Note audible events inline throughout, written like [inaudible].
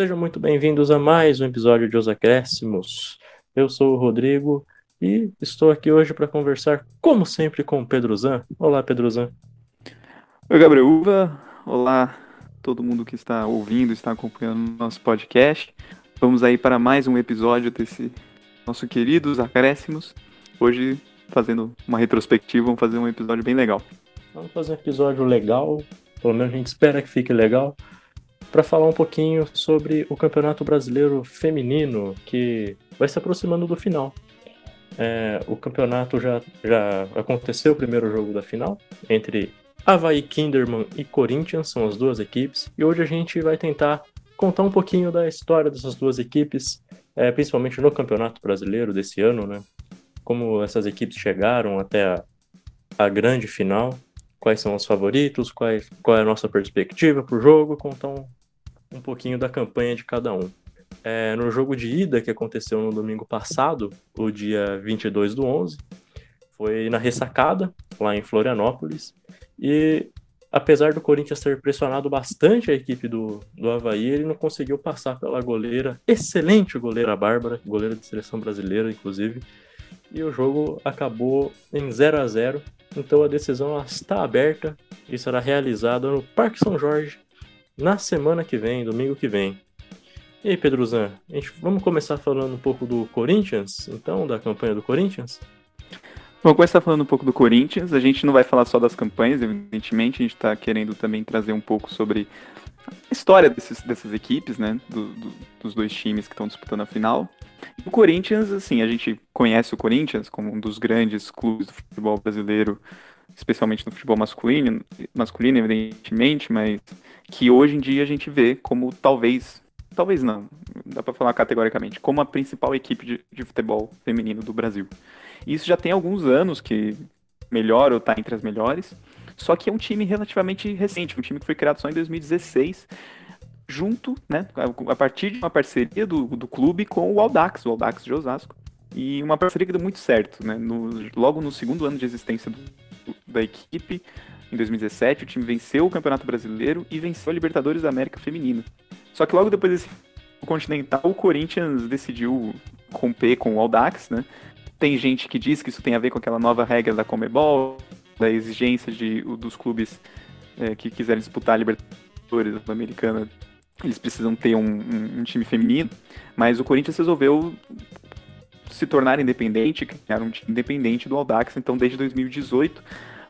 Sejam muito bem-vindos a mais um episódio de Os Acréscimos. Eu sou o Rodrigo e estou aqui hoje para conversar, como sempre, com o Pedro Zan. Olá, Pedro Zan. Oi, Gabriel Uva. Olá, todo mundo que está ouvindo, está acompanhando nosso podcast. Vamos aí para mais um episódio desse nosso querido Os Acréscimos. Hoje, fazendo uma retrospectiva, vamos fazer um episódio bem legal. Vamos fazer um episódio legal, pelo menos a gente espera que fique legal, para falar um pouquinho sobre o Campeonato Brasileiro Feminino, que vai se aproximando do final. É, o campeonato já, já aconteceu o primeiro jogo da final, entre Havaí Kinderman e Corinthians, são as duas equipes, e hoje a gente vai tentar contar um pouquinho da história dessas duas equipes, é, principalmente no Campeonato Brasileiro desse ano, né? Como essas equipes chegaram até a, a grande final, quais são os favoritos, quais, qual é a nossa perspectiva para o jogo, contar um, um pouquinho da campanha de cada um. É, no jogo de ida que aconteceu no domingo passado, o dia 22 do 11, foi na ressacada, lá em Florianópolis, e apesar do Corinthians ter pressionado bastante a equipe do, do Havaí, ele não conseguiu passar pela goleira, excelente goleira Bárbara, goleira de seleção brasileira, inclusive, e o jogo acabou em 0 a 0 então a decisão está aberta e será realizada no Parque São Jorge na semana que vem, domingo que vem. E aí, Pedro Zan, a gente, vamos começar falando um pouco do Corinthians, então, da campanha do Corinthians? Vamos começar falando um pouco do Corinthians. A gente não vai falar só das campanhas, evidentemente, a gente está querendo também trazer um pouco sobre a história desses, dessas equipes, né? Do, do, dos dois times que estão disputando a final. O Corinthians, assim, a gente conhece o Corinthians como um dos grandes clubes do futebol brasileiro, especialmente no futebol masculino, masculino, evidentemente, mas que hoje em dia a gente vê como talvez talvez não, dá para falar categoricamente, como a principal equipe de, de, futebol feminino do Brasil. Isso já tem alguns anos que melhora ou está entre as melhores, só que é um time relativamente recente, um time que foi criado só em 2016, junto, né, a partir de uma parceria do, do clube com o Aldax, o Aldax de Osasco. E uma parceria que deu muito certo, né? No, logo no segundo ano de existência do, da equipe, em 2017, o time venceu o Campeonato Brasileiro e venceu a Libertadores da América Feminina. Só que logo depois desse Continental, o Corinthians decidiu romper com o Audax, né? Tem gente que diz que isso tem a ver com aquela nova regra da Comebol, da exigência de, dos clubes é, que quiserem disputar a Libertadores Americana, eles precisam ter um, um, um, time feminino, mas o Corinthians resolveu se tornar independente, criar um time independente do Audax, então desde 2018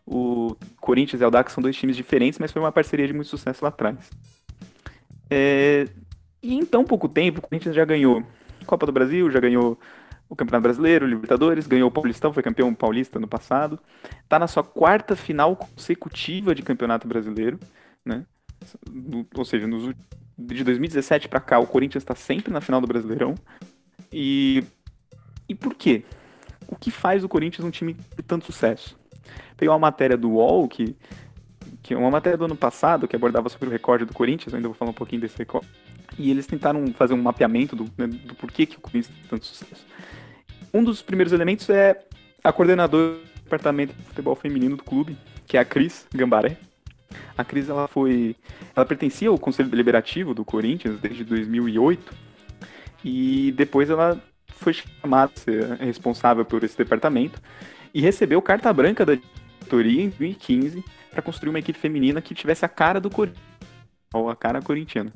o Corinthians e o Audax são dois times diferentes, mas foi uma parceria de muito sucesso lá atrás. É, e em tão pouco tempo, o Corinthians já ganhou Copa do Brasil, já ganhou o Campeonato Brasileiro, o Libertadores, ganhou o Paulistão, foi campeão paulista no passado. Está na sua quarta final consecutiva de Campeonato Brasileiro, né? ou seja, nos, de 2017 para cá, o Corinthians está sempre na final do Brasileirão. E, e por quê? O que faz o Corinthians um time de tanto sucesso? Peguei uma matéria do UOL que que é uma matéria do ano passado que abordava sobre o recorde do Corinthians, eu ainda vou falar um pouquinho desse recorde. E eles tentaram fazer um mapeamento do, né, do porquê que o Corinthians tem tanto sucesso. Um dos primeiros elementos é a coordenadora do departamento de futebol feminino do clube, que é a Cris Gambaré. A Cris ela foi, ela pertencia ao conselho deliberativo do Corinthians desde 2008 e depois ela foi chamada a ser responsável por esse departamento e recebeu carta branca da diretoria em 2015 para construir uma equipe feminina que tivesse a cara do Corinthians, ou a cara corintiana.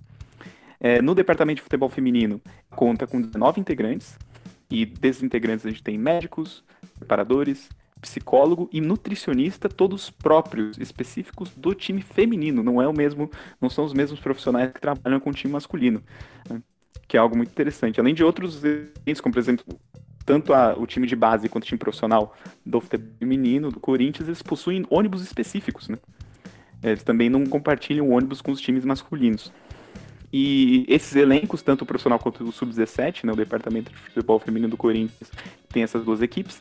É, no departamento de futebol feminino, conta com 19 integrantes, e desses integrantes a gente tem médicos, preparadores, psicólogo e nutricionista, todos próprios, específicos do time feminino. Não é o mesmo, não são os mesmos profissionais que trabalham com o time masculino, né? Que é algo muito interessante. Além de outros como por exemplo, tanto a, o time de base quanto o time profissional do futebol feminino, do Corinthians, eles possuem ônibus específicos, né? Eles também não compartilham ônibus com os times masculinos. E esses elencos, tanto o profissional quanto o sub-17, né, o departamento de futebol feminino do Corinthians, tem essas duas equipes.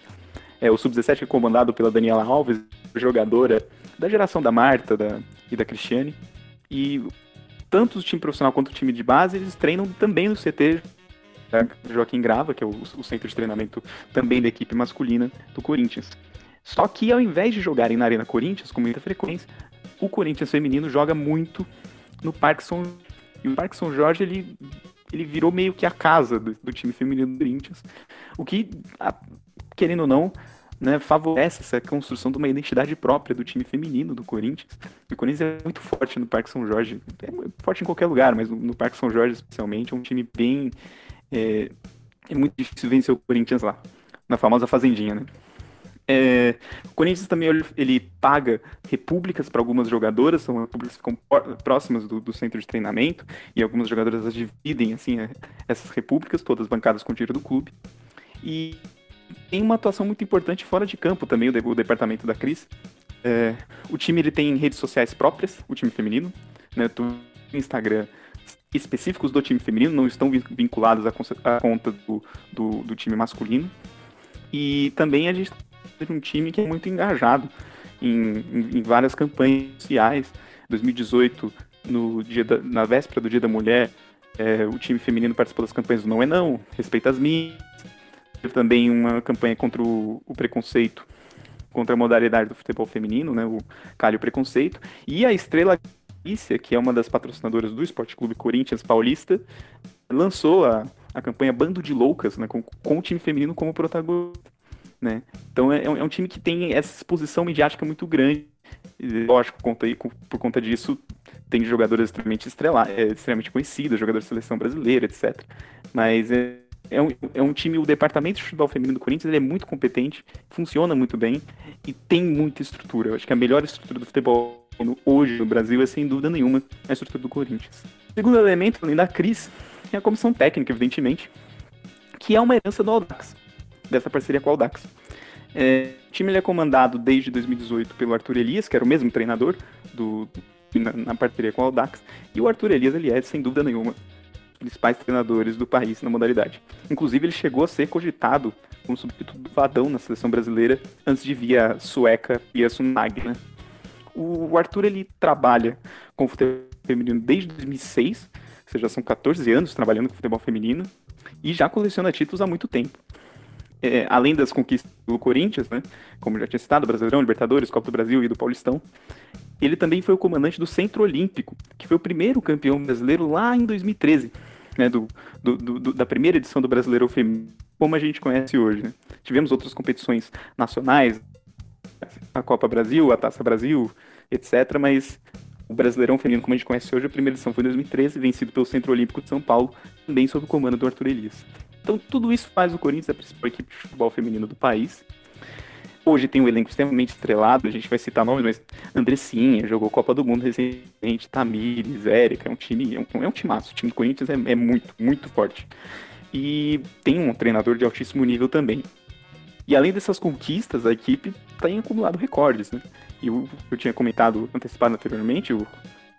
É, o sub-17 é comandado pela Daniela Alves, jogadora da geração da Marta da, e da Cristiane. E tanto o time profissional quanto o time de base, eles treinam também no CT Joaquim Grava, que é o, o, centro de treinamento também da equipe masculina do Corinthians. Só que ao invés de jogarem na Arena Corinthians com muita frequência, o Corinthians feminino joga muito no Parque São E o Parque São Jorge, ele, ele virou meio que a casa do, do time feminino do Corinthians. O que, querendo ou não, né, favorece essa construção de uma identidade própria do time feminino do Corinthians. O Corinthians é muito forte no Parque São Jorge. É forte em qualquer lugar, mas no Parque São Jorge, especialmente, é um time bem. É, é muito difícil vencer o Corinthians lá. Na famosa Fazendinha, né? É, o Corinthians também ele paga repúblicas para algumas jogadoras, são repúblicas que ficam próximas do, do, centro de treinamento, e algumas jogadoras as dividem assim, é, essas repúblicas, todas bancadas com dinheiro do clube. E tem uma atuação muito importante fora de campo também, o, o departamento da Cris. É, o time ele tem redes sociais próprias, o time feminino, né, Instagram específicos do time feminino, não estão vinculados à, conta do, do, do time masculino. E também a gente um time que é muito engajado em, em, em várias campanhas sociais. 2018, no dia da, na véspera do Dia da Mulher, é, o time feminino participou das campanhas do Não é Não, Respeita as Minhas. Teve também uma campanha contra o, o preconceito, contra a modalidade do futebol feminino, né, o Calho Preconceito. E a Estrela Galícia, que é uma das patrocinadoras do Esporte Clube Corinthians Paulista, lançou a, a campanha Bando de Loucas, né, com, com o time feminino como protagonista. Né? Então é, é, um time que tem essa exposição midiática muito grande. Lógico, conta aí, por conta disso, tem jogadores extremamente estrelados, é, extremamente conhecidos, jogadores de seleção brasileira, etc. Mas é, é, um, é um time, o departamento de futebol feminino do Corinthians ele é muito competente, funciona muito bem e tem muita estrutura. Eu acho que a melhor estrutura do futebol hoje no Brasil é, sem dúvida nenhuma, a estrutura do Corinthians. O segundo elemento, além da Cris, é a comissão técnica, evidentemente, que é uma herança do Audax dessa parceria com o Audax. É, o time é comandado desde 2018 pelo Arthur Elias, que era o mesmo treinador do, na, na parceria com o Audax, e o Arthur Elias ele é, sem dúvida nenhuma, um principais treinadores do país na modalidade. Inclusive, ele chegou a ser cogitado como substituto do Vadão na seleção brasileira, antes de vir a sueca Pia Sundhage, né? O Arthur ele trabalha com futebol feminino desde 2006, ou seja, são 14 anos trabalhando com futebol feminino, e já coleciona títulos há muito tempo é, além das conquistas do Corinthians, né, como já tinha citado, Brasileirão, Libertadores, Copa do Brasil e do Paulistão, ele também foi o comandante do Centro Olímpico, que foi o primeiro campeão brasileiro lá em 2013, né, do, do, do, da primeira edição do Brasileiro Feminino, como a gente conhece hoje. Né. Tivemos outras competições nacionais, a Copa Brasil, a Taça Brasil, etc., mas o Brasileirão Feminino, como a gente conhece hoje, a primeira edição foi em 2013, vencido pelo Centro Olímpico de São Paulo, também sob o comando do Arthur Elias. Então tudo isso faz o Corinthians a principal equipe de futebol feminino do país. Hoje tem um elenco extremamente estrelado, a gente vai citar nomes, mas Andressinha jogou Copa do Mundo recentemente, Tamires, Érica, é um time, é um, é um timaço. O time do Corinthians é, é muito, muito forte. E tem um treinador de altíssimo nível também. E além dessas conquistas, a equipe tem acumulado recordes, né? E eu, eu tinha comentado antecipado anteriormente, o,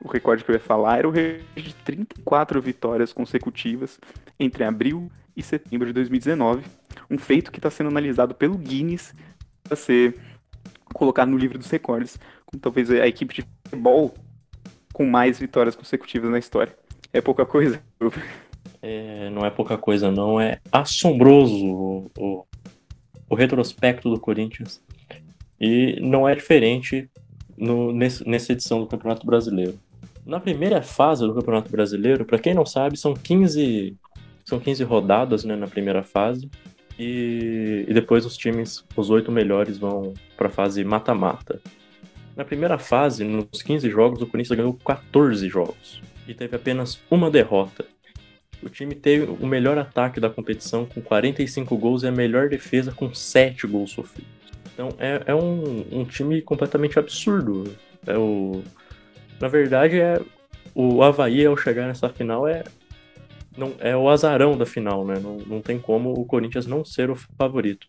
o recorde que eu ia falar era o recorde de 34 vitórias consecutivas entre abril e setembro de 2019. Um feito que está sendo analisado pelo Guinness para ser colocado no livro dos recordes, como talvez a equipe de futebol com mais vitórias consecutivas na história. É pouca coisa. É, não é pouca coisa, não. É assombroso o, o, o retrospecto do Corinthians. E não é diferente no, nesse, nessa edição do Campeonato Brasileiro. Na primeira fase do Campeonato Brasileiro, para quem não sabe, são 15 são 15 rodadas né, na primeira fase. E, e depois os times, os oito melhores, vão para a fase mata-mata. Na primeira fase, nos 15 jogos, o Corinthians ganhou 14 jogos e teve apenas uma derrota. O time teve o melhor ataque da competição com 45 gols e a melhor defesa com 7 gols sofridos. Então é, é um, um, time completamente absurdo. É o, na verdade, é o Havaí ao chegar nessa final é, não, é o azarão da final, né? Não, não tem como o Corinthians não ser o favorito.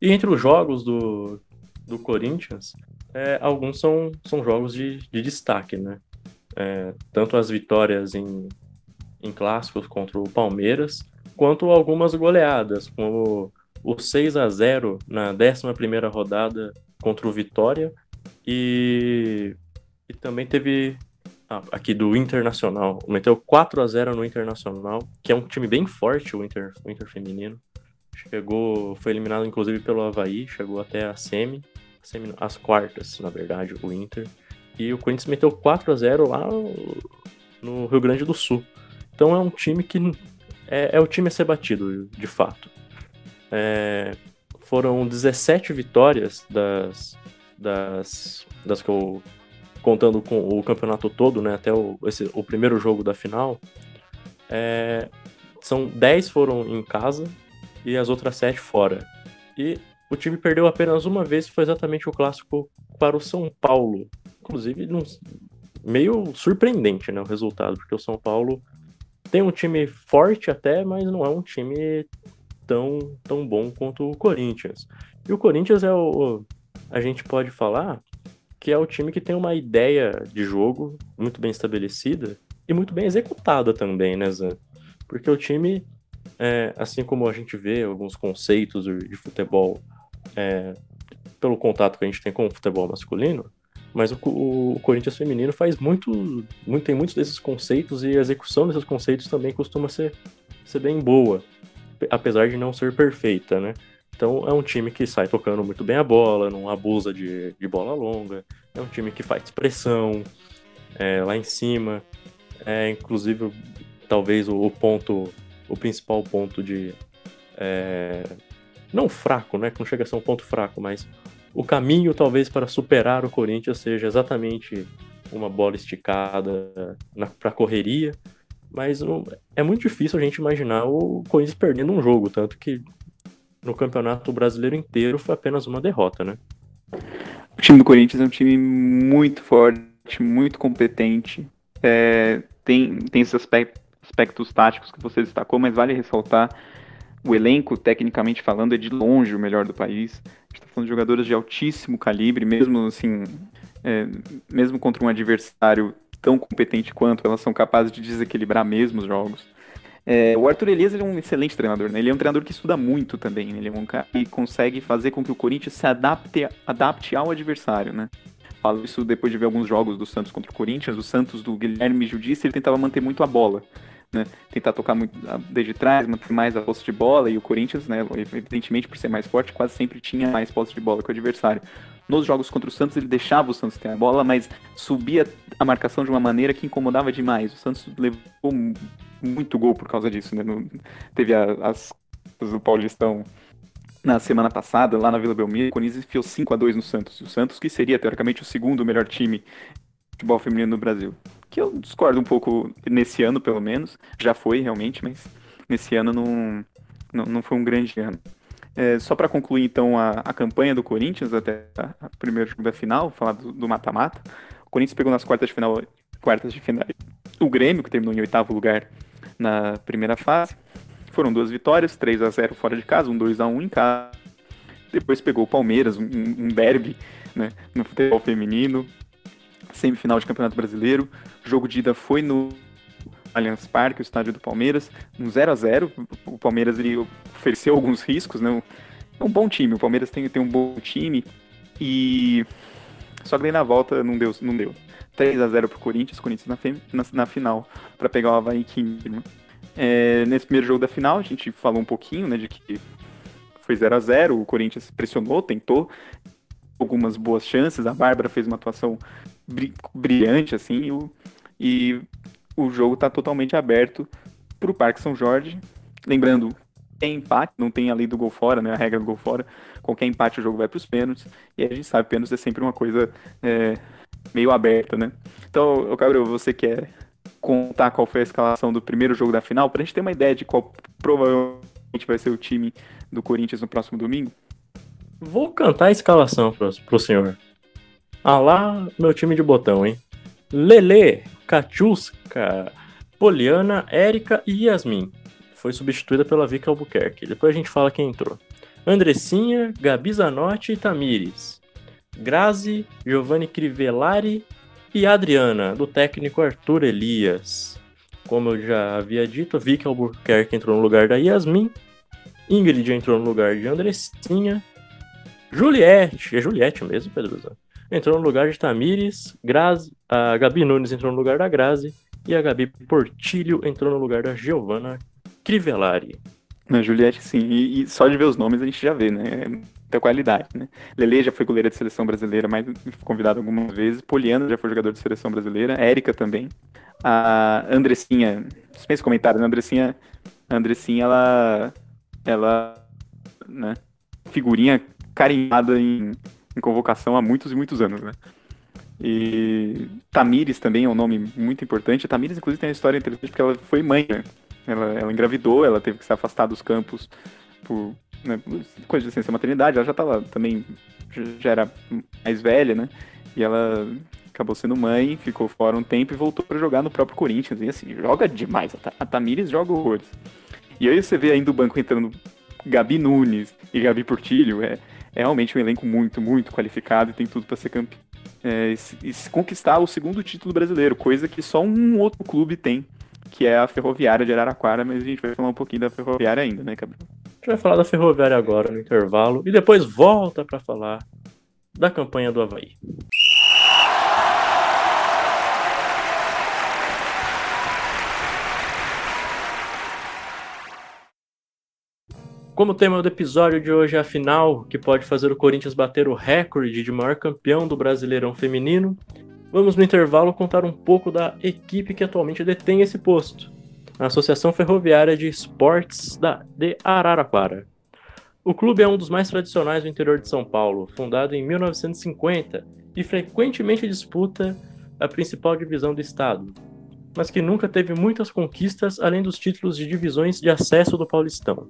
E entre os jogos do, do Corinthians, é, alguns são, são jogos de, de destaque, né? É, tanto as vitórias em, em clássicos contra o Palmeiras, quanto algumas goleadas, como o 6 a 0 na 11 rodada contra o Vitória, e, e também teve aqui do Internacional. Meteu 4 a 0 no Internacional, que é um time bem forte, o Inter, o Inter feminino. Chegou, foi eliminado inclusive pelo Havaí, chegou até a semi, semi as quartas, na verdade, o Inter. E o Corinthians meteu 4 a 0 lá no Rio Grande do Sul. Então é um time que é, é o time a ser batido, de fato. É, foram 17 vitórias das, das, das que eu contando com o campeonato todo, né, até o, esse, o primeiro jogo da final, é, são 10 foram em casa e as outras 7 fora. E o time perdeu apenas uma vez, foi exatamente o clássico para o São Paulo. Inclusive, num, meio surpreendente né, o resultado, porque o São Paulo tem um time forte até, mas não é um time tão, tão bom quanto o Corinthians. E o Corinthians é o. A gente pode falar que é o time que tem uma ideia de jogo muito bem estabelecida e muito bem executada também, né, Zan? Porque o time, é, assim como a gente vê alguns conceitos de futebol é, pelo contato que a gente tem com o futebol masculino, mas o, o, Corinthians feminino faz muito, muito, tem muitos desses conceitos e a execução desses conceitos também costuma ser, ser bem boa, apesar de não ser perfeita, né? Então é um time que sai tocando muito bem a bola, não abusa de, de bola longa. É um time que faz pressão é, lá em cima. É, inclusive, talvez o, ponto, o principal ponto de. É, não fraco, né? Que não chega a ser um ponto fraco, mas o caminho talvez para superar o Corinthians seja exatamente uma bola esticada para correria. Mas não, é muito difícil a gente imaginar o Corinthians perdendo um jogo, tanto que no Campeonato Brasileiro inteiro foi apenas uma derrota, né? O time do Corinthians é um time muito forte, muito competente. É, tem, tem esses aspectos, aspectos táticos que você destacou, mas vale ressaltar o elenco, tecnicamente falando, é de longe o melhor do país. A gente está falando de jogadores de altíssimo calibre, mesmo assim, é, mesmo contra um adversário tão competente quanto, elas são capazes de desequilibrar mesmo os jogos. É, o Arthur Elias é um excelente treinador, né? Ele é um treinador que estuda muito também. Né? Ele é um cara que consegue fazer com que o Corinthians se adapte, adapte ao adversário, né? Falo isso depois de ver alguns jogos do Santos contra o Corinthians. O Santos do Guilherme Judice, ele tentava manter muito a bola. Né? Tentar tocar muito desde trás, manter mais a posse de bola. E o Corinthians, né, evidentemente, por ser mais forte, quase sempre tinha mais posse de bola que o adversário. Nos jogos contra o Santos, ele deixava o Santos ter a bola, mas subia a marcação de uma maneira que incomodava demais. O Santos levou muito gol por causa disso, né? No, teve a, as do Paulistão na semana passada, lá na Vila Belmiro, o Corinthians enfiou 5 a 2 no Santos. O Santos, que seria, teoricamente, o segundo melhor time de futebol feminino no Brasil. Que eu discordo um pouco nesse ano, pelo menos. Já foi, realmente, mas nesse ano não, não, não foi um grande ano. É, só para concluir, então, a, a campanha do Corinthians até a, a primeiro jogo da final, falar do mata-mata. O Corinthians pegou nas quartas de final, quartas de final o Grêmio, que terminou em oitavo lugar na primeira fase. Foram duas vitórias, 3 a 0 fora de casa, um 2 a 1 em casa. Depois pegou o Palmeiras, um, um derby né, no futebol feminino. Semifinal de Campeonato Brasileiro. O jogo de ida foi no Allianz Parque, o estádio do Palmeiras, um 0 a 0 O Palmeiras ele ofereceu alguns riscos, né? É um bom time, o Palmeiras tem, tem um bom time e só que daí na volta não deu, não deu. 3 a 0 pro Corinthians, Corinthians na, na, na final, para pegar o Havaí Kinderman. É, nesse primeiro jogo da final, a gente falou um pouquinho, né, de que foi 0 a 0 o Corinthians pressionou, tentou algumas boas chances, a Bárbara fez uma atuação brilhante, assim, e o, e o jogo tá totalmente aberto pro Parque São Jorge. Lembrando, tem empate, não tem a lei do gol fora, né, a regra do gol fora, qualquer empate o jogo vai pros pênaltis, e a gente sabe, pênaltis é sempre uma coisa é, meio aberta, né? Então, Gabriel, você quer contar qual foi a escalação do primeiro jogo da final, pra gente ter uma ideia de qual provavelmente vai ser o time do Corinthians no próximo domingo? Vou cantar a escalação pro, pro senhor. Ah lá, meu time de botão, hein? Lele, Katiuska, Poliana, Érica e Yasmin. Foi substituída pela Vika Albuquerque. Depois a gente fala quem entrou. Andressinha, Gabi Zanotti e Tamires. Grazi, Giovanni Crivellari e Adriana, do técnico Arthur Elias. Como eu já havia dito, Vicky Albuquerque entrou no lugar da Yasmin, Ingrid entrou no lugar de Andressinha, Juliette, é Juliette mesmo, Pedro? Entrou no lugar de Tamires, Grazi, a Gabi Nunes entrou no lugar da Grazi e a Gabi Portilho entrou no lugar da Giovanna Crivellari. Na Juliette, sim, e, e, só de ver os nomes a gente já vê, né? Muita qualidade, né? Lele já foi goleira de seleção brasileira, mas convidado algumas vezes. Poliana já foi jogador de seleção brasileira. Érica também. A Andressinha, dispensa comentário, né? Andressinha, Andressinha, ela, ela, né? Figurinha carinhada em, em convocação há muitos e muitos anos, né? E Tamires também é um nome muito importante. A Tamires, inclusive, tem uma história interessante porque ela foi mãe, né? Ela, ela engravidou, ela teve que se afastar dos campos por né, coisa de licença maternidade. Ela já estava também, já era mais velha, né? E ela acabou sendo mãe, ficou fora um tempo e voltou para jogar no próprio Corinthians. E assim, joga demais. A Tamires joga horrores. E aí você vê ainda o banco entrando Gabi Nunes e Gabi Portilho. É, é realmente um elenco muito, muito qualificado e tem tudo para ser campeão. É, e, e conquistar o segundo título brasileiro, coisa que só um outro clube tem, que é a Ferroviária de Araraquara, mas a gente vai falar um pouquinho da Ferroviária ainda, né, Gabriel? A gente vai falar da Ferroviária agora, no intervalo, e depois volta para falar da campanha do Havaí. Como tema do episódio de hoje é a final, que pode fazer o Corinthians bater o recorde de maior campeão do Brasileirão Feminino, vamos no intervalo contar um pouco da equipe que atualmente detém esse posto, a Associação Ferroviária de Esportes da, de Araraquara. O clube é um dos mais tradicionais do interior de São Paulo, fundado em 1950 e frequentemente disputa a principal divisão do estado, mas que nunca teve muitas conquistas além dos títulos de divisões de acesso do Paulistão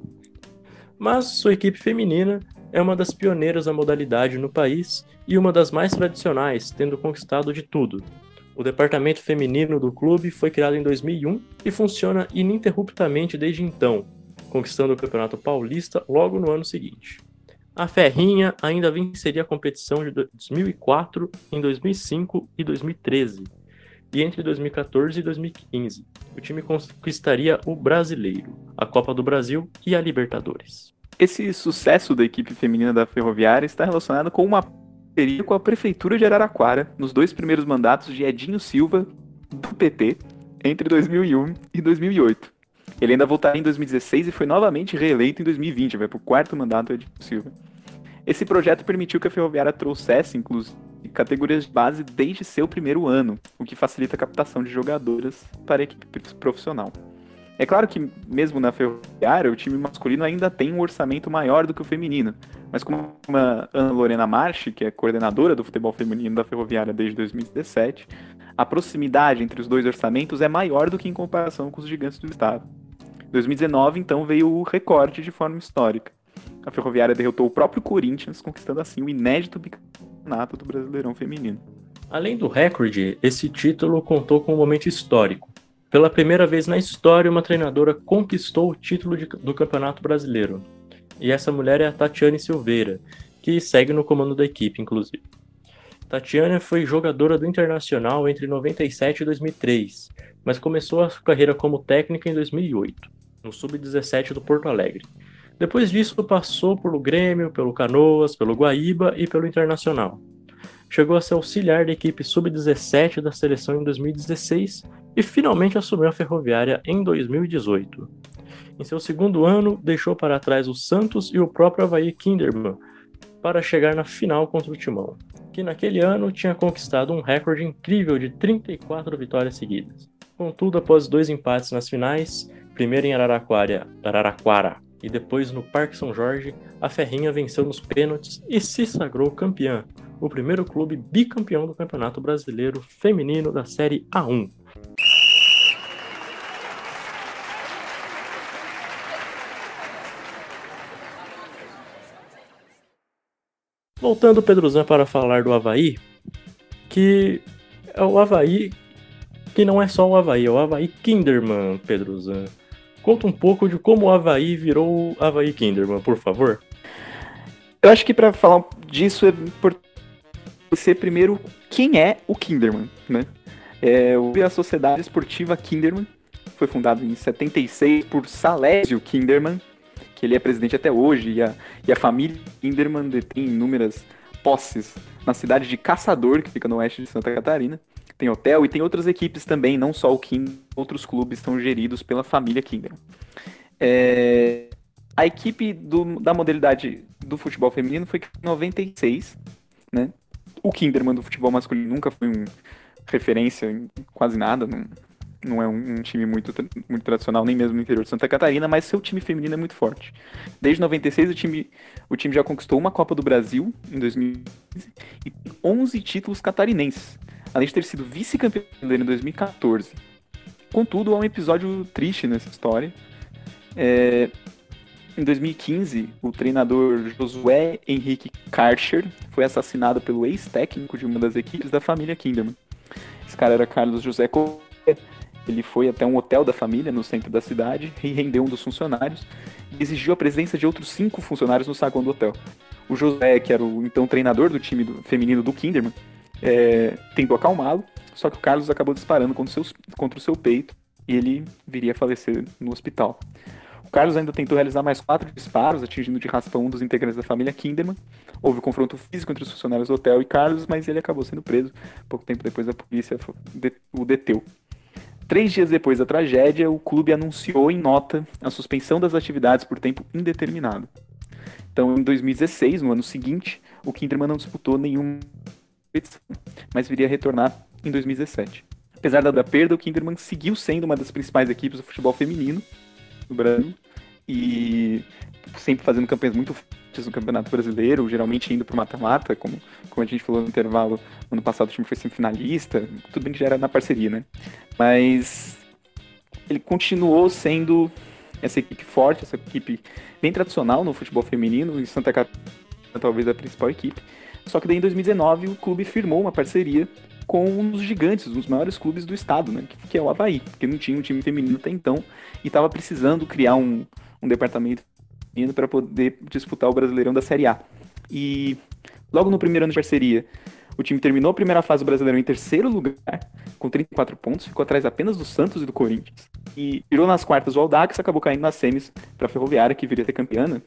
mas sua equipe feminina é uma das pioneiras da modalidade no país e uma das mais tradicionais, tendo conquistado de tudo. O departamento feminino do clube foi criado em 2001 e funciona ininterruptamente desde então, conquistando o Campeonato Paulista logo no ano seguinte. A Ferrinha ainda venceria a competição de 2004, em 2005 e 2013, e entre 2014 e 2015, o time conquistaria o Brasileiro, a Copa do Brasil e a Libertadores. Esse sucesso da equipe feminina da Ferroviária está relacionado com uma parceria com a Prefeitura de Araraquara nos dois primeiros mandatos de Edinho Silva, do PT, entre 2001 e 2008. Ele ainda voltaria em 2016 e foi novamente reeleito em 2020, vai para o quarto mandato de Edinho Silva. Esse projeto permitiu que a Ferroviária trouxesse, inclusive, categorias de base desde seu primeiro ano, o que facilita a captação de jogadoras para a equipe profissional. É claro que, mesmo na Ferroviária, o time masculino ainda tem um orçamento maior do que o feminino, mas como a Ana Lorena Marchi, que é coordenadora do futebol feminino da Ferroviária desde 2017, a proximidade entre os dois orçamentos é maior do que em comparação com os gigantes do estado. 2019, então, veio o recorde de forma histórica. A Ferroviária derrotou o próprio Corinthians, conquistando assim o inédito campeonato do Brasileirão Feminino. Além do recorde, esse título contou com um momento histórico. Pela primeira vez na história, uma treinadora conquistou o título de, do Campeonato Brasileiro. E essa mulher é a Tatiane Silveira, que segue no comando da equipe, inclusive. Tatiane foi jogadora do Internacional entre 97 e 2003, mas começou a sua carreira como técnica em 2008, no Sub-17 do Porto Alegre. Depois disso, passou pelo Grêmio, pelo Canoas, pelo Guaíba e pelo Internacional. Chegou a ser auxiliar da equipe sub-17 da seleção em 2016 e finalmente assumiu a Ferroviária em 2018. Em seu segundo ano, deixou para trás o Santos e o próprio Havaí Kinderman para chegar na final contra o Timão, que naquele ano tinha conquistado um recorde incrível de 34 vitórias seguidas. Contudo, após dois empates nas finais, primeiro em Araraquara, Araraquara e depois no Parque São Jorge, a Ferrinha venceu nos pênaltis e se sagrou campeã, o primeiro clube bicampeão do Campeonato Brasileiro Feminino da Série A1. Voltando, Pedrozan, para falar do Havaí, que é o Havaí que não é só o Havaí, é o Havaí Kinderman, Pedrozan. Conta um pouco de como o Havaí virou o Havaí Kinderman, por favor. Eu acho que para falar disso é importante ser primeiro quem é o Kinderman, né? É, a Sociedade Esportiva Kinderman foi fundada em 76 por Salésio Kinderman, que ele é presidente até hoje, e a, e a família Kinderman detém inúmeras posses na cidade de Caçador, que fica no oeste de Santa Catarina tem hotel e tem outras equipes também, não só o King, outros clubes estão geridos pela família Kinder. É... A equipe do, da modalidade do futebol feminino foi em 96, né? O Kinderman do futebol masculino nunca foi um referência em quase nada, não, não é um, time muito, muito tradicional, nem mesmo no interior de Santa Catarina, mas seu time feminino é muito forte. Desde 96, o time, o time já conquistou uma Copa do Brasil em 2015 e 11 títulos catarinenses, além de ter sido vice-campeão em 2014. Contudo, há um episódio triste nessa história. É, em 2015, o treinador Josué Henrique Karcher foi assassinado pelo ex-técnico de uma das equipes da família Kinderman. Esse cara era Carlos José Corrêa, ele foi até um hotel da família no centro da cidade e rendeu um dos funcionários e exigiu a presença de outros cinco funcionários no saguão do hotel. O José, que era o então treinador do time do, feminino do Kinderman, é, tentou acalmá-lo, só que o Carlos acabou disparando contra, seus, contra o seu peito e ele viria a falecer no hospital. O Carlos ainda tentou realizar mais quatro disparos, atingindo de raspão um dos integrantes da família Kinderman. Houve um confronto físico entre os funcionários do hotel e Carlos, mas ele acabou sendo preso. Pouco tempo depois, a polícia o deteu. Três dias depois da tragédia, o clube anunciou em nota a suspensão das atividades por tempo indeterminado. Então, em 2016, no ano seguinte, o Kinderman não disputou nenhuma competição, mas viria a retornar em 2017. Apesar da perda, o Kinderman seguiu sendo uma das principais equipes do futebol feminino no Brasil e sempre fazendo campanhas muito no Campeonato Brasileiro, geralmente indo para o mata-mata, como, como a gente falou no intervalo, ano passado o time foi semifinalista, tudo bem que já era na parceria, né? Mas ele continuou sendo essa equipe forte, essa equipe bem tradicional no futebol feminino, em Santa Catarina talvez a principal equipe. Só que daí em 2019 o clube firmou uma parceria com um dos gigantes, um dos maiores clubes do estado, né? Que é o Havaí, porque não tinha um time feminino até então e estava precisando criar um, um departamento feminino para poder disputar o Brasileirão da Série A. E logo no primeiro ano de parceria, o time terminou a primeira fase do Brasileirão em terceiro lugar, com 34 pontos, ficou atrás apenas do Santos e do Corinthians. E virou nas quartas o Aldax, acabou caindo nas semis para a Ferroviária, que viria a ter campeã.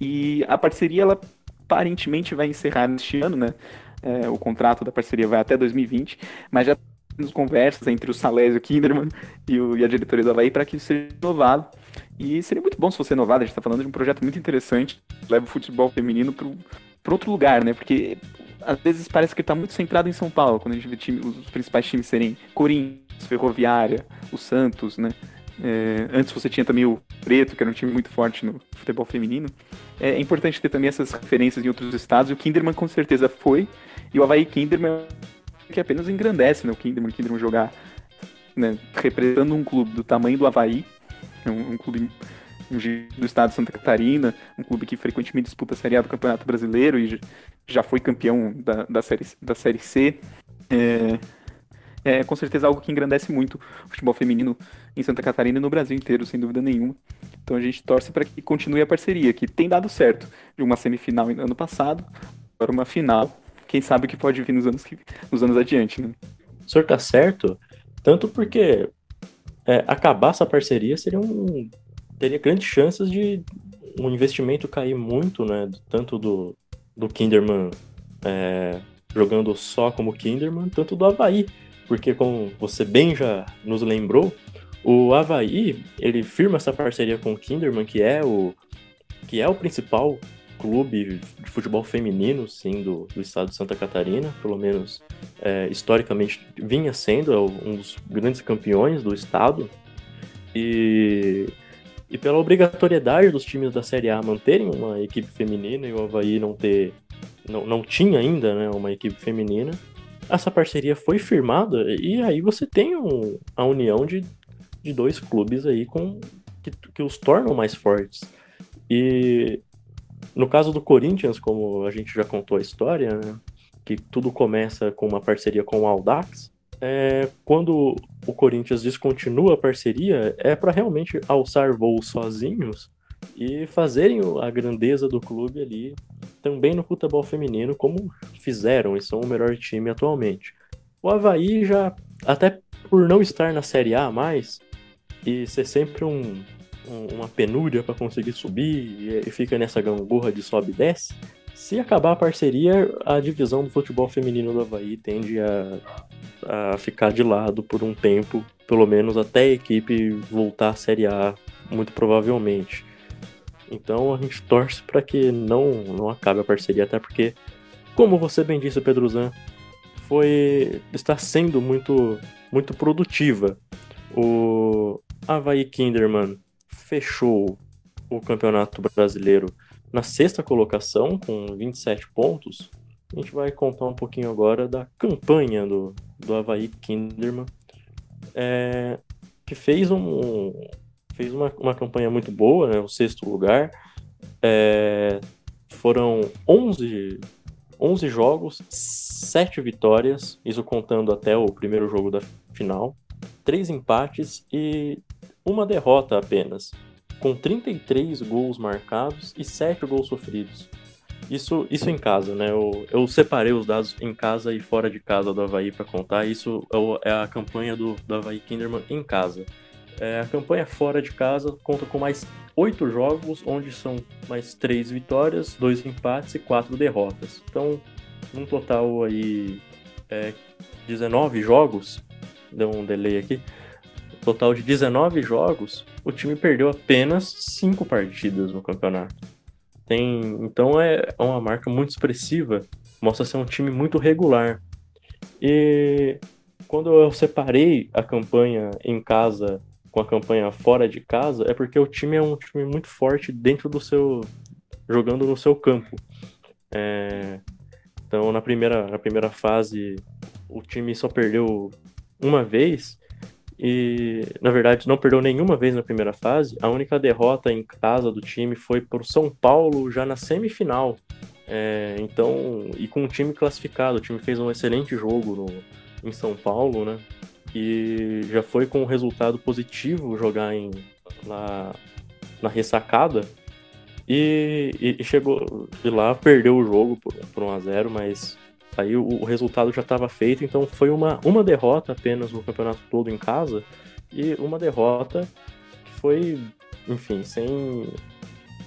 E a parceria, ela aparentemente vai encerrar neste ano, né? É, o contrato da parceria vai até 2020, mas já temos conversas entre o Salésio Kinderman e, o, e a diretoria do Havaí para que isso seja renovado. E seria muito bom se fosse renovado, a gente está falando de um projeto muito interessante, leva o futebol feminino para outro lugar, né? Porque às vezes parece que ele está muito centrado em São Paulo, quando a gente vê time, os principais times serem Corinthians, Ferroviária, o Santos, né? É, antes você tinha também o Preto, que era um time muito forte no futebol feminino. É, é importante ter também essas referências em outros estados, e o Kinderman com certeza foi, e o Havaí Kinderman que apenas engrandece né, o Kinderman, o Kinderman jogar né, representando um clube do tamanho do Havaí, um, um clube do estado de Santa Catarina, um clube que frequentemente disputa a Série A do Campeonato Brasileiro e já foi campeão da, da, série, da série C. É, é com certeza algo que engrandece muito o futebol feminino em Santa Catarina e no Brasil inteiro, sem dúvida nenhuma. Então a gente torce para que continue a parceria, que tem dado certo. De uma semifinal no ano passado, para uma final. Quem sabe o que pode vir nos anos, que, nos anos adiante, né? O senhor tá certo, tanto porque é, acabar essa parceria seria um. teria grandes chances de um investimento cair muito, né? Tanto do, do Kinderman é, jogando só como Kinderman, tanto do Havaí. Porque, como você bem já nos lembrou, o Havaí, ele firma essa parceria com o Kinderman, que é o, que é o principal clube de futebol feminino, sim, do, do estado de Santa Catarina, pelo menos é, historicamente vinha sendo é um dos grandes campeões do estado. E, e pela obrigatoriedade dos times da Série A manterem uma equipe feminina e o Havaí não ter. Não, não tinha ainda né, uma equipe feminina, essa parceria foi firmada e aí você tem um, a união de de dois clubes aí com que, que os tornam mais fortes. E no caso do Corinthians, como a gente já contou a história, né, que tudo começa com uma parceria com o Aldax, é, quando o Corinthians descontinua a parceria, é para realmente alçar voos sozinhos e fazerem a grandeza do clube ali também no futebol feminino, como fizeram e são o melhor time atualmente. O Havaí já, até por não estar na Série A mais, e ser sempre um, um, uma penúria para conseguir subir e, fica nessa gangorra de sobe e desce. Se acabar a parceria, a divisão do futebol feminino do Havaí tende a, a ficar de lado por um tempo, pelo menos até a equipe voltar à Série A, muito provavelmente. Então a gente torce para que não, não acabe a parceria, até porque, como você bem disse, Pedro Zan, foi está sendo muito muito produtiva. O Havaí Kinderman fechou o Campeonato Brasileiro na sexta colocação com 27 pontos. A gente vai contar um pouquinho agora da campanha do, do Havaí Kinderman, é, que fez, um, fez uma, uma campanha muito boa, né, o sexto lugar. É, foram 11 11 jogos, 7 vitórias, isso contando até o primeiro jogo da final, 3 empates e uma derrota apenas, com 33 gols marcados e 7 gols sofridos. Isso, isso em casa, né? Eu, eu separei os dados em casa e fora de casa do Havaí para contar. Isso é, é a campanha do, do Havaí Kinderman em casa. É, a campanha fora de casa conta com mais oito jogos, onde são mais três vitórias, dois empates e quatro derrotas. Então, num total aí é, 19 jogos, deu um delay aqui, total de 19 jogos, o time perdeu apenas cinco partidas no campeonato. Tem, então é uma marca muito expressiva, mostra ser um time muito regular. E quando eu separei a campanha em casa com a campanha fora de casa é porque o time é um time muito forte dentro do seu. jogando no seu campo. É, então, na primeira, na primeira fase, o time só perdeu uma vez. E, na verdade, não perdeu nenhuma vez na primeira fase. A única derrota em casa do time foi para o São Paulo já na semifinal. É, então, e com o time classificado, o time fez um excelente jogo no, em São Paulo, né? e já foi com um resultado positivo jogar em, na, na ressacada. E, e, chegou e lá, perdeu o jogo por, por 1 a 0 mas aí o, o resultado já estava feito, então foi uma, uma derrota apenas no campeonato todo em casa, e uma derrota que foi, enfim, sem.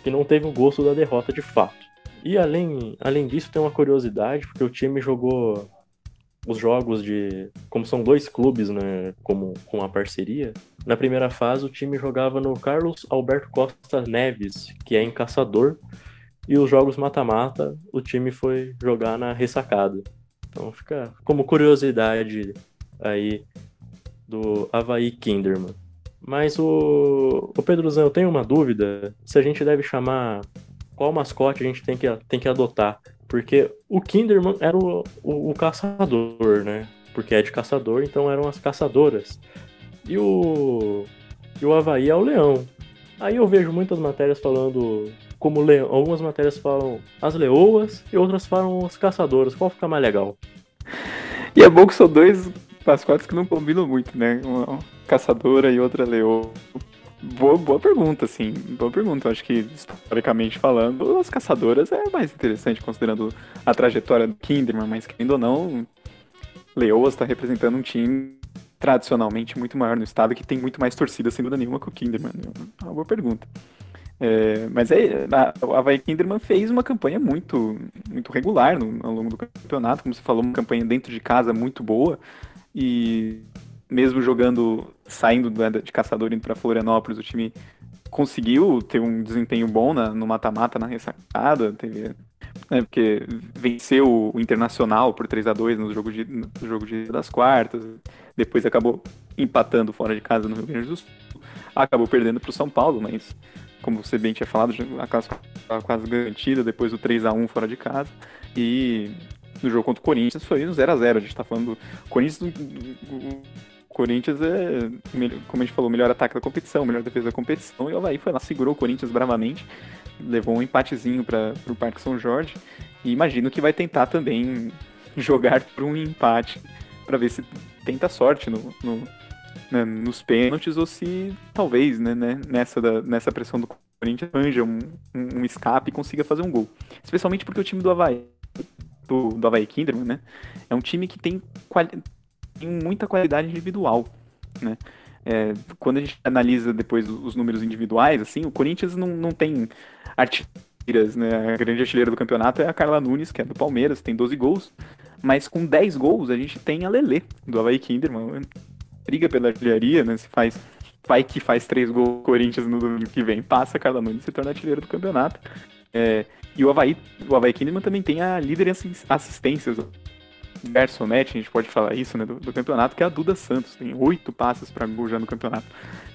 que não teve o gosto da derrota de fato. E além, além disso, tem uma curiosidade, porque o time jogou os jogos de. Como são dois clubes, né? Como, com a parceria. Na primeira fase, o time jogava no Carlos Alberto Costa Neves, que é em Caçador. E os jogos mata-mata, o time foi jogar na ressacada. Então fica como curiosidade aí do Havaí Kinderman. Mas o, o Pedrozão, eu tenho uma dúvida se a gente deve chamar qual mascote a gente tem que, tem que adotar. Porque o Kinderman era o, o, o, caçador, né? Porque é de caçador, então eram as caçadoras. E o, e o Havaí é o leão. Aí eu vejo muitas matérias falando como. Algumas matérias falam as leoas e outras falam as caçadoras. Qual fica mais legal? E é bom que são dois mascotes que não combinam muito, né? Uma caçadora e outra leoa. Boa, boa pergunta, assim. Boa pergunta. Acho que, historicamente falando, as caçadoras é mais interessante, considerando a trajetória do Kinderman, mas querendo ou não, Leoas está representando um time tradicionalmente muito maior no estado que tem muito mais torcida, sem dúvida nenhuma, que o Kinderman. É uma boa pergunta. É, mas é, a, Havaí Kinderman fez uma campanha muito, muito regular no, ao longo do campeonato, como você falou, uma campanha dentro de casa muito boa. E mesmo jogando, saindo de caçador indo para Florianópolis, o time conseguiu ter um desempenho bom na, no mata-mata, na ressacada, teve, né, porque venceu o Internacional por 3 a 2 no jogo, de, no jogo de das quartas, depois acabou empatando fora de casa no Rio Grande do Sul, acabou perdendo para o São Paulo, mas como você bem tinha falado, a classificação quase garantida depois do 3 a 1 fora de casa, e no jogo contra o Corinthians foi no 0 a 0 a gente está falando do Corinthians Corinthians é, como a gente falou, melhor ataque da competição, melhor defesa da competição, e o Havaí foi lá, segurou o Corinthians bravamente, levou um empatezinho para o Parque São Jorge, e imagino que vai tentar também [laughs] jogar por um empate para ver se tenta sorte no, no né, nos pênaltis ou se talvez né, né, nessa, da, nessa pressão do Corinthians anja um, um, um, escape e consiga fazer um gol. Especialmente porque o time do Havaí, do, do Havaí Kinderman, né, é um time que tem quali tem muita qualidade individual, né? É, quando a gente analisa depois os números individuais, assim, o Corinthians não, não tem artilheiras, né? A grande artilheira do campeonato é a Carla Nunes, que é do Palmeiras, tem 12 gols. Mas com 10 gols a gente tem a Lelê, do Havaí Kinderman. Briga pela artilharia, né? Se faz vai que faz três gols Corinthians no domingo que vem, passa Carla Nunes e se torna artilheiro do campeonato. É, e o Havaí, o Havaí Kinderman também tem a líder em assistências. Garçonete, a gente pode falar isso, né, do, do, campeonato, que é a Duda Santos. Tem oito passes para gol já no campeonato.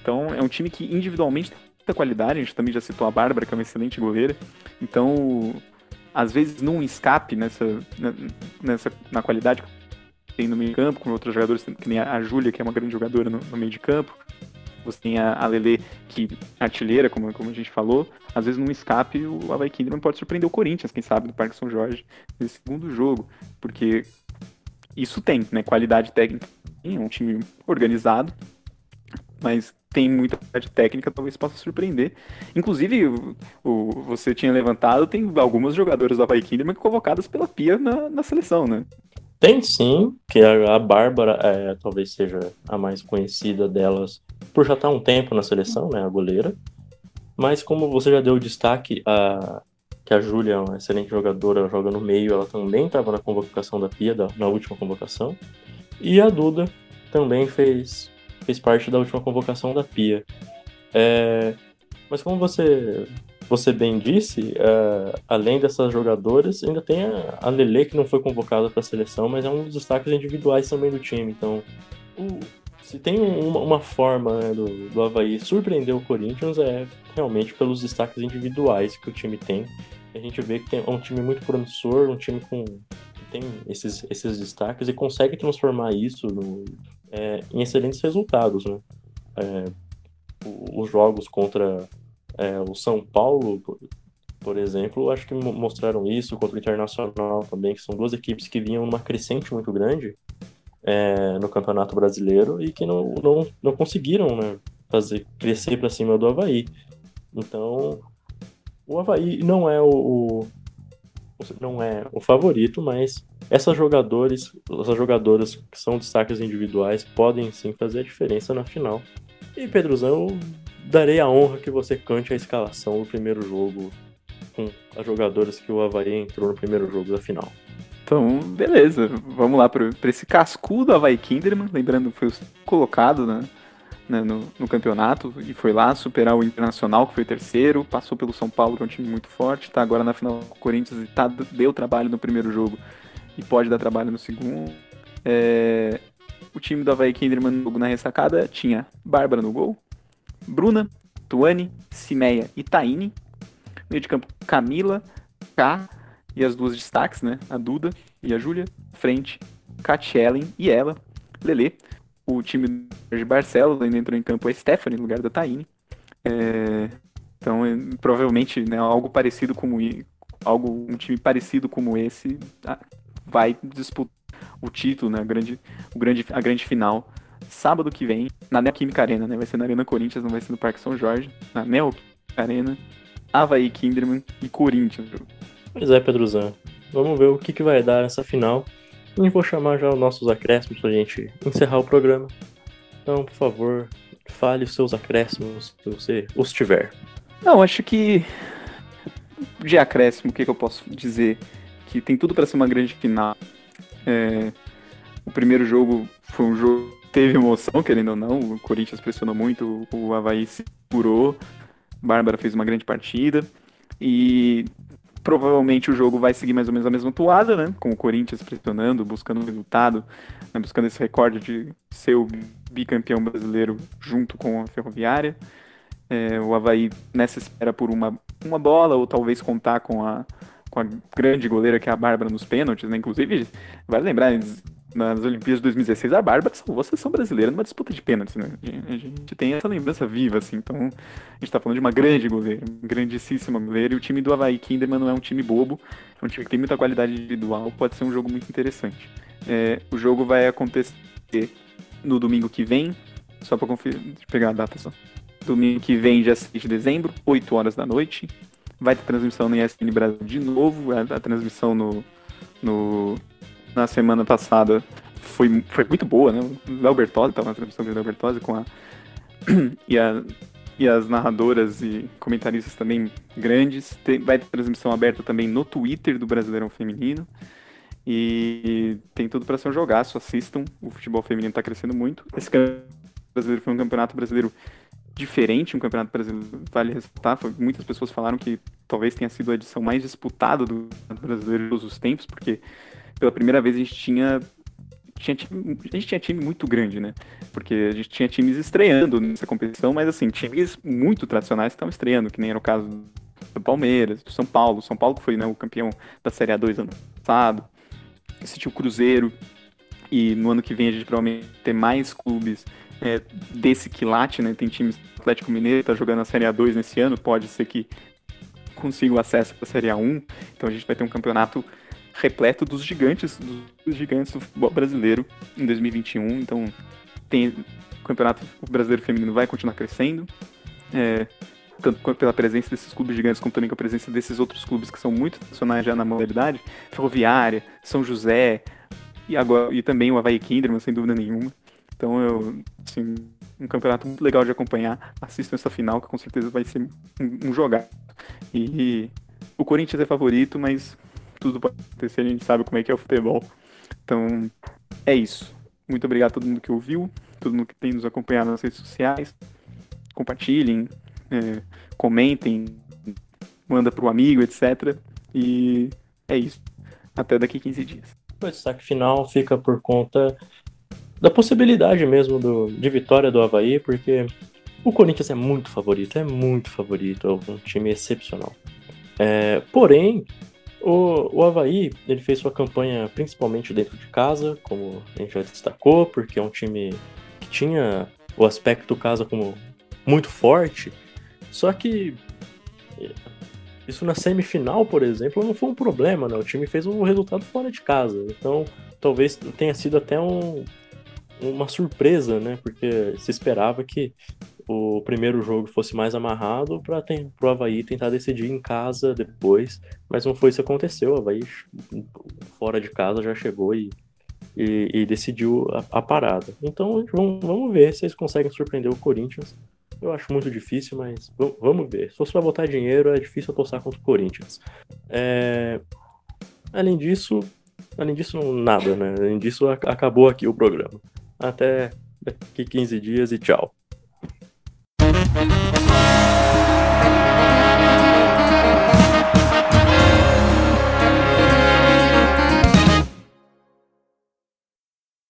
Então é um time que individualmente tem muita qualidade. A gente também já citou a Bárbara, que é uma excelente goleira. Então, às vezes, num escape nessa, nessa na qualidade tem no meio campo, com outros jogadores, que nem a Júlia, que é uma grande jogadora no, no meio de campo, você tem a, a Lele, que é artilheira, como, como a gente falou. Às vezes, num escape, o Havaí Kinderman pode surpreender o Corinthians, quem sabe, do Parque São Jorge, nesse segundo jogo. Porque isso tem, né? Qualidade técnica. É um time organizado, mas tem muita qualidade técnica, talvez possa surpreender. Inclusive, o, o, você tinha levantado, tem algumas jogadoras do Havaí Kinderman convocadas pela Pia na, na seleção, né? Tem sim, que a, a Bárbara é, talvez seja a mais conhecida delas por já estar um tempo na seleção, né, a goleira. Mas como você já deu destaque, a, que a Júlia é uma excelente jogadora, joga no meio, ela também estava na convocação da Pia, da, na última convocação. E a Duda também fez, fez parte da última convocação da Pia. É, mas como você você bem disse, uh, além dessas jogadoras, ainda tem a, a Lele, que não foi convocada para a seleção, mas é um dos destaques individuais também do time. Então, o, se tem uma, uma forma né, do, do Havaí surpreender o Corinthians, é realmente pelos destaques individuais que o time tem. A gente vê que tem, é um time muito promissor, um time com tem esses, esses destaques e consegue transformar isso no, é, em excelentes resultados. Né? É, os jogos contra é, o São Paulo, por, exemplo, acho que mostraram isso contra o Internacional também, que são duas equipes que vinham numa crescente muito grande é, no Campeonato Brasileiro e que não, não, não conseguiram né, fazer crescer para cima do Havaí. Então, o Havaí não é o, o, não é o favorito, mas essas jogadores, essas jogadoras que são destaques individuais podem sim fazer a diferença na final. E Pedrozão, darei a honra que você cante a escalação do primeiro jogo com as jogadoras que o Havaí entrou no primeiro jogo da final. Então, beleza. Vamos lá para esse cascudo Havaí Kinderman. Lembrando, foi colocado né, né, no, no, campeonato e foi lá superar o Internacional, que foi terceiro. Passou pelo São Paulo, que é um time muito forte. Está agora na final com o Corinthians e tá, deu trabalho no primeiro jogo e pode dar trabalho no segundo. É, o time do Havaí Kinderman no jogo na ressacada tinha Bárbara no gol, Bruna, Tuane, Cimeia e Taine. Meio de campo, Camila, K e as duas destaques, né? A Duda e a Júlia. Frente, Ellen e ela, Lele. O time de Barcelos ainda entrou em campo a Stephanie no lugar da Taine. É... Então, é, provavelmente, né, algo parecido como algo um time parecido como esse ah, vai disputar o título, né, a grande, o grande, a grande final sábado que vem, na Neoquímica Arena, né? Vai ser na Arena Corinthians, não vai ser no Parque São Jorge. Na Neoquímica Arena, Havaí Kinderman e Corinthians. Pois é, Pedrozão. Vamos ver o que, que vai dar nessa final. E vou chamar já os nossos acréscimos pra gente encerrar o programa. Então, por favor, fale os seus acréscimos, se você os tiver. Não, acho que de acréscimo, o que, que eu posso dizer? Que tem tudo para ser uma grande final. É... O primeiro jogo foi um jogo teve emoção, querendo ou não. O Corinthians pressionou muito, o Havaí segurou. Bárbara fez uma grande partida. E provavelmente o jogo vai seguir mais ou menos a mesma toada, né? Com o Corinthians pressionando, buscando um resultado, né? buscando esse recorde de ser o bicampeão brasileiro junto com a Ferroviária. É, o Havaí nessa espera por uma, uma bola, ou talvez contar com a, com a grande goleira que é a Bárbara nos pênaltis, né? Inclusive, vale lembrar, eles nas Olimpíadas de 2016, a Bárbara salvou a seleção brasileira numa disputa de pênaltis, né? A gente tem essa lembrança viva, assim. Então, a gente tá falando de uma grande goleira, grandíssima goleira. E o time do Havaí Kinderman não é um time bobo, é um time que tem muita qualidade individual, pode ser um jogo muito interessante. É, o jogo vai acontecer no domingo que vem, só pra conferir, deixa eu pegar a data só. Domingo que vem, dia 6 de dezembro, 8 horas da noite. Vai ter transmissão no ESPN Brasil de novo, a, a transmissão no, no na semana passada foi, foi muito boa, né? O Léo tava na transmissão do Léo com a... [clears throat] e, a... e as narradoras e comentaristas também grandes. Tem... Vai ter transmissão aberta também no Twitter do Brasileirão Feminino. E tem tudo para ser um jogaço, assistam. O futebol feminino tá crescendo muito. Esse campeonato brasileiro foi um campeonato brasileiro diferente, um campeonato brasileiro, vale ressaltar, foi, muitas pessoas falaram que talvez tenha sido a edição mais disputada do brasileiro de todos os tempos, porque pela primeira vez a gente tinha tinha time, a gente tinha time muito grande, né? Porque a gente tinha times estreando nessa competição, mas assim, times muito tradicionais estavam estreando, que nem era o caso do Palmeiras, do São Paulo. São Paulo que foi né, o campeão da Série A2 ano passado. Esse tinha o Cruzeiro. E no ano que vem a gente provavelmente ter mais clubes é, desse quilate, né? Tem times Atlético Mineiro tá jogando a Série A2 nesse ano, pode ser que consiga o acesso para a Série A1. Então a gente vai ter um campeonato repleto dos gigantes, dos gigantes do futebol brasileiro em 2021. Então, tem o campeonato brasileiro feminino vai continuar crescendo, é, tanto pela presença desses clubes gigantes, como também com a presença desses outros clubes que são muito tradicionais já na modalidade, Ferroviária, São José e agora e também o Havaí Kinderman, sem dúvida nenhuma. Então, eu, assim, um campeonato muito legal de acompanhar. Assistam essa final, que com certeza vai ser um, um jogar. E o Corinthians é favorito, mas tudo pode acontecer, a gente sabe como é que é o futebol. Então, é isso. Muito obrigado a todo mundo que ouviu, todo mundo que tem nos acompanhado nas redes sociais. Compartilhem, é, comentem, manda para o amigo, etc. E é isso. Até daqui 15 dias. O destaque final fica por conta da possibilidade mesmo do, de vitória do Havaí, porque o Corinthians é muito favorito, é muito favorito, é um time excepcional. É, porém, o, o Havaí, ele fez sua campanha principalmente dentro de casa, como a gente já destacou, porque é um time que tinha o aspecto casa como muito forte, só que isso na semifinal, por exemplo, não foi um problema, né? O time fez um resultado fora de casa, então talvez tenha sido até um, uma surpresa, né? Porque se esperava que o primeiro jogo fosse mais amarrado para o Havaí tentar decidir em casa depois, mas não foi isso que aconteceu. O Havaí, fora de casa, já chegou e, e, e decidiu a, a, parada. Então vamos, vamos ver se eles conseguem surpreender o Corinthians. Eu acho muito difícil, mas vamos ver. Se fosse para botar dinheiro, é difícil apostar contra o Corinthians. É... Além disso, além disso, nada, né? Além disso, acabou aqui o programa. Até daqui 15 dias e tchau. Thank you.